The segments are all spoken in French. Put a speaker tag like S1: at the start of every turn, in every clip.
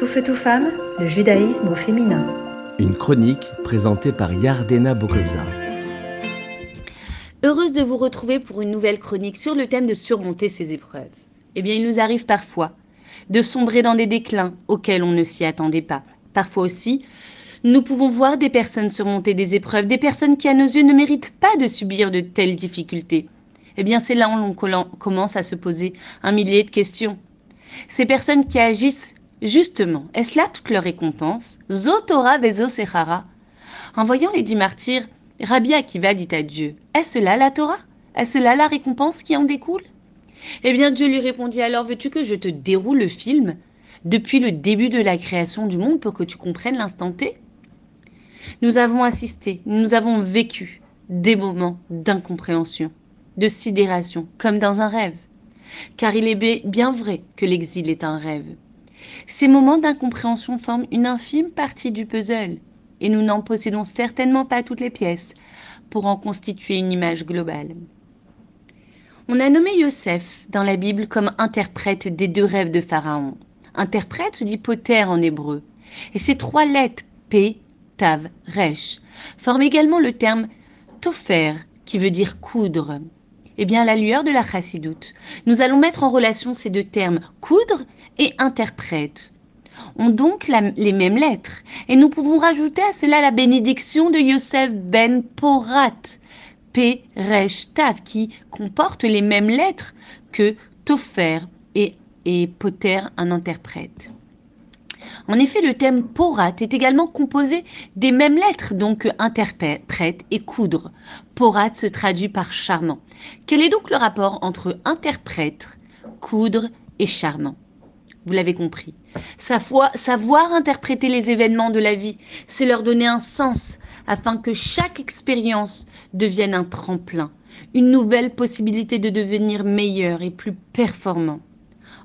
S1: Tout feu, tout femme, le judaïsme au féminin.
S2: Une chronique présentée par Yardena Bokobza.
S3: Heureuse de vous retrouver pour une nouvelle chronique sur le thème de surmonter ses épreuves. Eh bien, il nous arrive parfois de sombrer dans des déclins auxquels on ne s'y attendait pas. Parfois aussi, nous pouvons voir des personnes surmonter des épreuves, des personnes qui à nos yeux ne méritent pas de subir de telles difficultés. Eh bien, c'est là où l'on commence à se poser un millier de questions. Ces personnes qui agissent justement, est-ce là toute leur récompense? Zotora sechara. En voyant les dix martyrs, Rabbi Akiva dit à Dieu Est-ce là la Torah? Est-ce là la récompense qui en découle? Eh bien, Dieu lui répondit alors Veux-tu que je te déroule le film depuis le début de la création du monde pour que tu comprennes l'instant T? Nous avons assisté, nous avons vécu des moments d'incompréhension, de sidération, comme dans un rêve. Car il est bien vrai que l'exil est un rêve. Ces moments d'incompréhension forment une infime partie du puzzle, et nous n'en possédons certainement pas toutes les pièces pour en constituer une image globale. On a nommé Yosef dans la Bible comme interprète des deux rêves de Pharaon. Interprète se dit poter en hébreu, et ces trois lettres P, Tav, Resh forment également le terme tofer, qui veut dire coudre. Eh bien, la lueur de la chassidoute, nous allons mettre en relation ces deux termes, coudre et interprète ont donc les mêmes lettres. Et nous pouvons rajouter à cela la bénédiction de Yosef ben Porat, P. Tav, qui comporte les mêmes lettres que Tofer et, et Poter, un interprète. En effet, le thème porat est également composé des mêmes lettres, donc interprète et coudre. Porat se traduit par charmant. Quel est donc le rapport entre interprète, coudre et charmant? Vous l'avez compris. savoir interpréter les événements de la vie, c'est leur donner un sens afin que chaque expérience devienne un tremplin, une nouvelle possibilité de devenir meilleur et plus performant.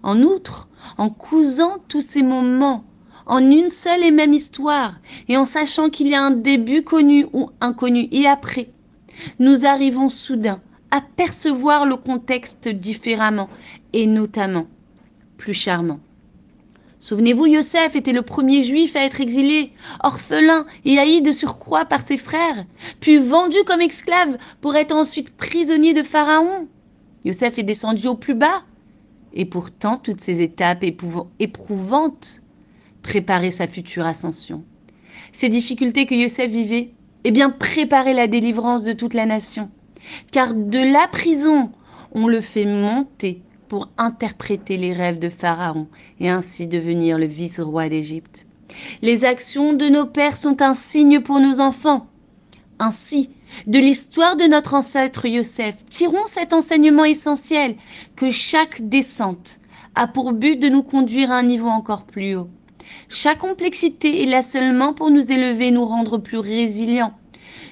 S3: En outre, en cousant tous ces moments en une seule et même histoire, et en sachant qu'il y a un début connu ou inconnu et après, nous arrivons soudain à percevoir le contexte différemment, et notamment plus charmant. Souvenez-vous, Yosef était le premier juif à être exilé, orphelin et haï de surcroît par ses frères, puis vendu comme esclave pour être ensuite prisonnier de Pharaon. Yosef est descendu au plus bas, et pourtant toutes ces étapes éprouvantes préparer sa future ascension. Ces difficultés que Yosef vivait, eh bien, préparer la délivrance de toute la nation. Car de la prison, on le fait monter pour interpréter les rêves de Pharaon et ainsi devenir le vice-roi d'Égypte. Les actions de nos pères sont un signe pour nos enfants. Ainsi, de l'histoire de notre ancêtre Yosef, tirons cet enseignement essentiel que chaque descente a pour but de nous conduire à un niveau encore plus haut. Chaque complexité est là seulement pour nous élever, nous rendre plus résilients.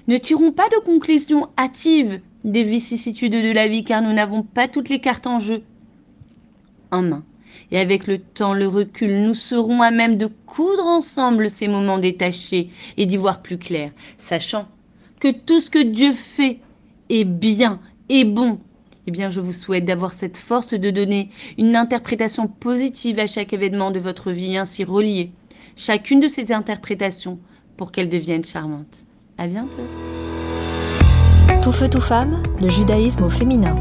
S3: Ne tirons pas de conclusions hâtives des vicissitudes de la vie car nous n'avons pas toutes les cartes en jeu en main. Et avec le temps, le recul, nous serons à même de coudre ensemble ces moments détachés et d'y voir plus clair, sachant que tout ce que Dieu fait est bien, et bon, eh bien, je vous souhaite d'avoir cette force de donner une interprétation positive à chaque événement de votre vie, ainsi relier chacune de ces interprétations pour qu'elles deviennent charmantes. À bientôt.
S1: Tout feu, tout femme, le judaïsme au féminin.